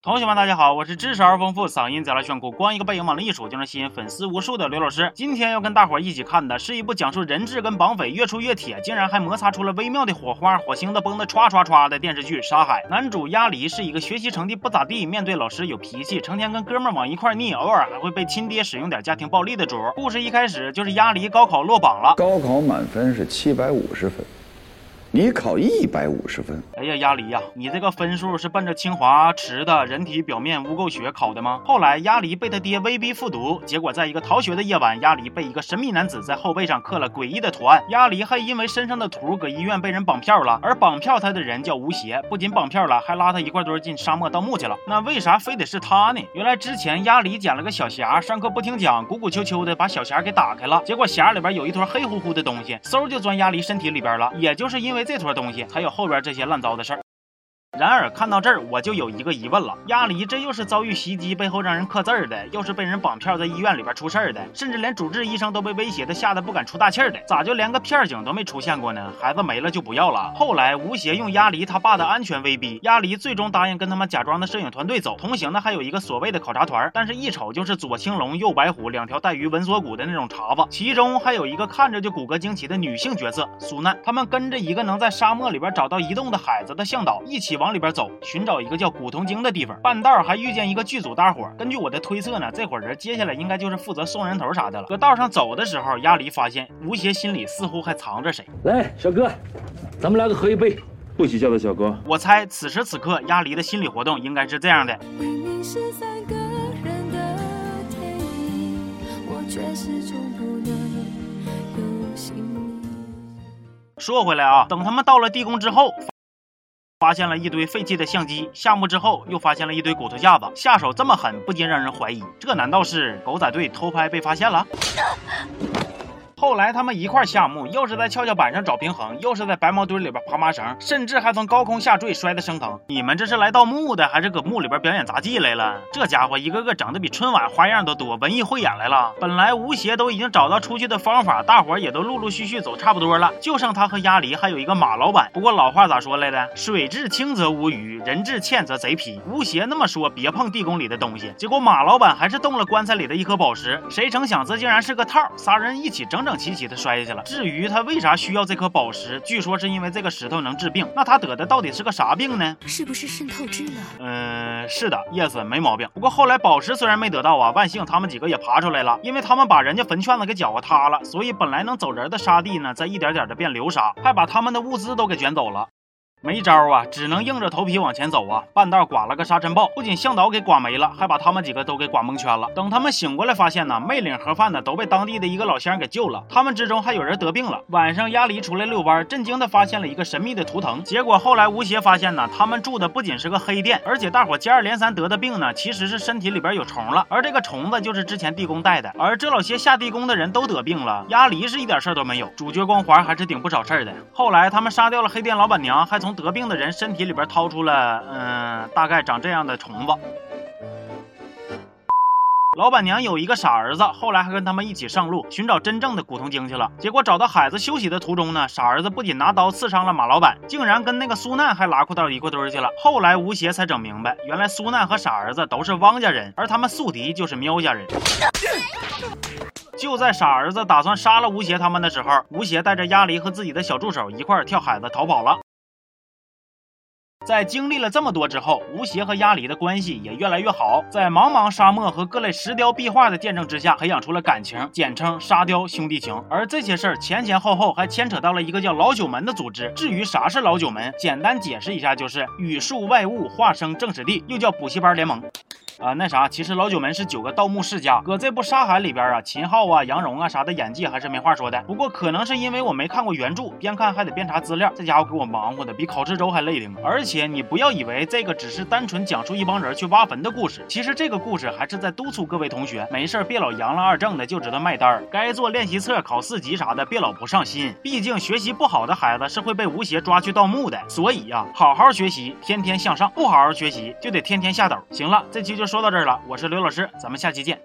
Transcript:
同学们，大家好，我是知识而丰富、嗓音贼拉炫酷、光一个背影往那一杵就能吸引粉丝无数的刘老师。今天要跟大伙儿一起看的是一部讲述人质跟绑匪越处越铁，竟然还摩擦出了微妙的火花，火星子崩的歘歘歘的电视剧《沙海》。男主鸭梨是一个学习成绩不咋地，面对老师有脾气，成天跟哥们儿往一块腻，偶尔还会被亲爹使用点家庭暴力的主。故事一开始就是鸭梨高考落榜了，高考满分是七百五十分。你考一百五十分，哎呀，鸭梨呀，你这个分数是奔着清华池的人体表面污垢学考的吗？后来鸭梨被他爹威逼复读，结果在一个逃学的夜晚，鸭梨被一个神秘男子在后背上刻了诡异的图案。鸭梨还因为身上的图搁医院被人绑票了，而绑票他的人叫吴邪，不仅绑票了，还拉他一块堆进沙漠盗墓去了。那为啥非得是他呢？原来之前鸭梨捡了个小匣，上课不听讲，鼓鼓秋秋的把小匣给打开了，结果匣里边有一坨黑乎乎的东西，嗖就钻鸭梨身体里边了。也就是因为这坨东西。还有后边这些乱糟的事儿。然而看到这儿，我就有一个疑问了：鸭梨这又是遭遇袭击背后让人刻字儿的，又是被人绑票在医院里边出事儿的，甚至连主治医生都被威胁的吓得不敢出大气儿的，咋就连个片警都没出现过呢？孩子没了就不要了。后来吴邪用鸭梨他爸的安全威逼，鸭梨最终答应跟他们假装的摄影团队走，同行的还有一个所谓的考察团，但是一瞅就是左青龙右白虎两条带鱼纹锁骨的那种茬子，其中还有一个看着就骨骼惊奇的女性角色苏难。他们跟着一个能在沙漠里边找到移动的海子的向导一起往里边走，寻。找一个叫古铜精的地方，半道还遇见一个剧组大伙。根据我的推测呢，这伙人接下来应该就是负责送人头啥的了。搁道上走的时候，鸭梨发现吴邪心里似乎还藏着谁。来，小哥，咱们来个喝一杯。不许叫他小哥。我猜此时此刻鸭梨的心理活动应该是这样的。说回来啊，等他们到了地宫之后。发现了一堆废弃的相机，下墓之后又发现了一堆骨头架子，下手这么狠，不禁让人怀疑，这难道是狗仔队偷拍被发现了？后来他们一块下墓，又是在跷跷板上找平衡，又是在白毛堆里边爬麻绳，甚至还从高空下坠，摔得生疼。你们这是来盗墓的，还是搁墓里边表演杂技来了？这家伙一个个整的比春晚花样都多，文艺汇演来了。本来吴邪都已经找到出去的方法，大伙也都陆陆续续走差不多了，就剩他和鸭梨，还有一个马老板。不过老话咋说来的？水至清则无鱼，人至欠则贼皮。吴邪那么说，别碰地宫里的东西。结果马老板还是动了棺材里的一颗宝石，谁成想这竟然是个套，仨人一起整。整齐齐的摔下去了。至于他为啥需要这颗宝石，据说是因为这个石头能治病。那他得的到底是个啥病呢？是不是渗透支了？嗯，是的，yes，没毛病。不过后来宝石虽然没得到啊，万幸他们几个也爬出来了，因为他们把人家坟圈子给搅和塌了，所以本来能走人的沙地呢，在一点点的变流沙，还把他们的物资都给卷走了。没招啊，只能硬着头皮往前走啊！半道刮了个沙尘暴，不仅向导给刮没了，还把他们几个都给刮蒙圈了。等他们醒过来，发现呢，没领盒饭的都被当地的一个老乡给救了。他们之中还有人得病了。晚上，鸭梨出来遛弯，震惊的发现了一个神秘的图腾。结果后来吴邪发现呢，他们住的不仅是个黑店，而且大伙接二连三得的病呢，其实是身体里边有虫了。而这个虫子就是之前地宫带的。而这老些下地宫的人都得病了，鸭梨是一点事儿都没有。主角光环还是顶不少事儿的。后来他们杀掉了黑店老板娘，还从从得病的人身。体里边掏出了，嗯，大概长这样的虫子。老板娘有一个傻儿子，后来还跟他们一起上路寻找真正的古铜精去了。结果找到海子休息的途中呢，傻儿子不仅拿刀刺伤了马老板，竟然跟那个苏难还拉裤到一块堆去了。后来吴邪才整明白，原来苏难和傻儿子都是汪家人，而他们宿敌就是喵家人。就在傻儿子打算杀了吴邪他们的时候，吴邪带着鸭梨和自己的小助手一块跳海子逃跑了。在经历了这么多之后，吴邪和鸭梨的关系也越来越好。在茫茫沙漠和各类石雕壁画的见证之下，培养出了感情，简称沙雕兄弟情。而这些事儿前前后后还牵扯到了一个叫老九门的组织。至于啥是老九门，简单解释一下，就是语数外物化生正史地，又叫补习班联盟。啊，那啥，其实老九门是九个盗墓世家，搁这部《沙海》里边啊，秦昊啊、杨蓉啊啥的演技还是没话说的。不过可能是因为我没看过原著，边看还得边查资料，这家伙给我忙活的比考试周还累挺。而且你不要以为这个只是单纯讲述一帮人去挖坟的故事，其实这个故事还是在督促各位同学，没事别老扬了二正的就知道卖单儿，该做练习册、考四级啥的别老不上心。毕竟学习不好的孩子是会被吴邪抓去盗墓的，所以呀，好好学习，天天向上；不好好学习就得天天下斗。行了，这期就。说到这儿了，我是刘老师，咱们下期见。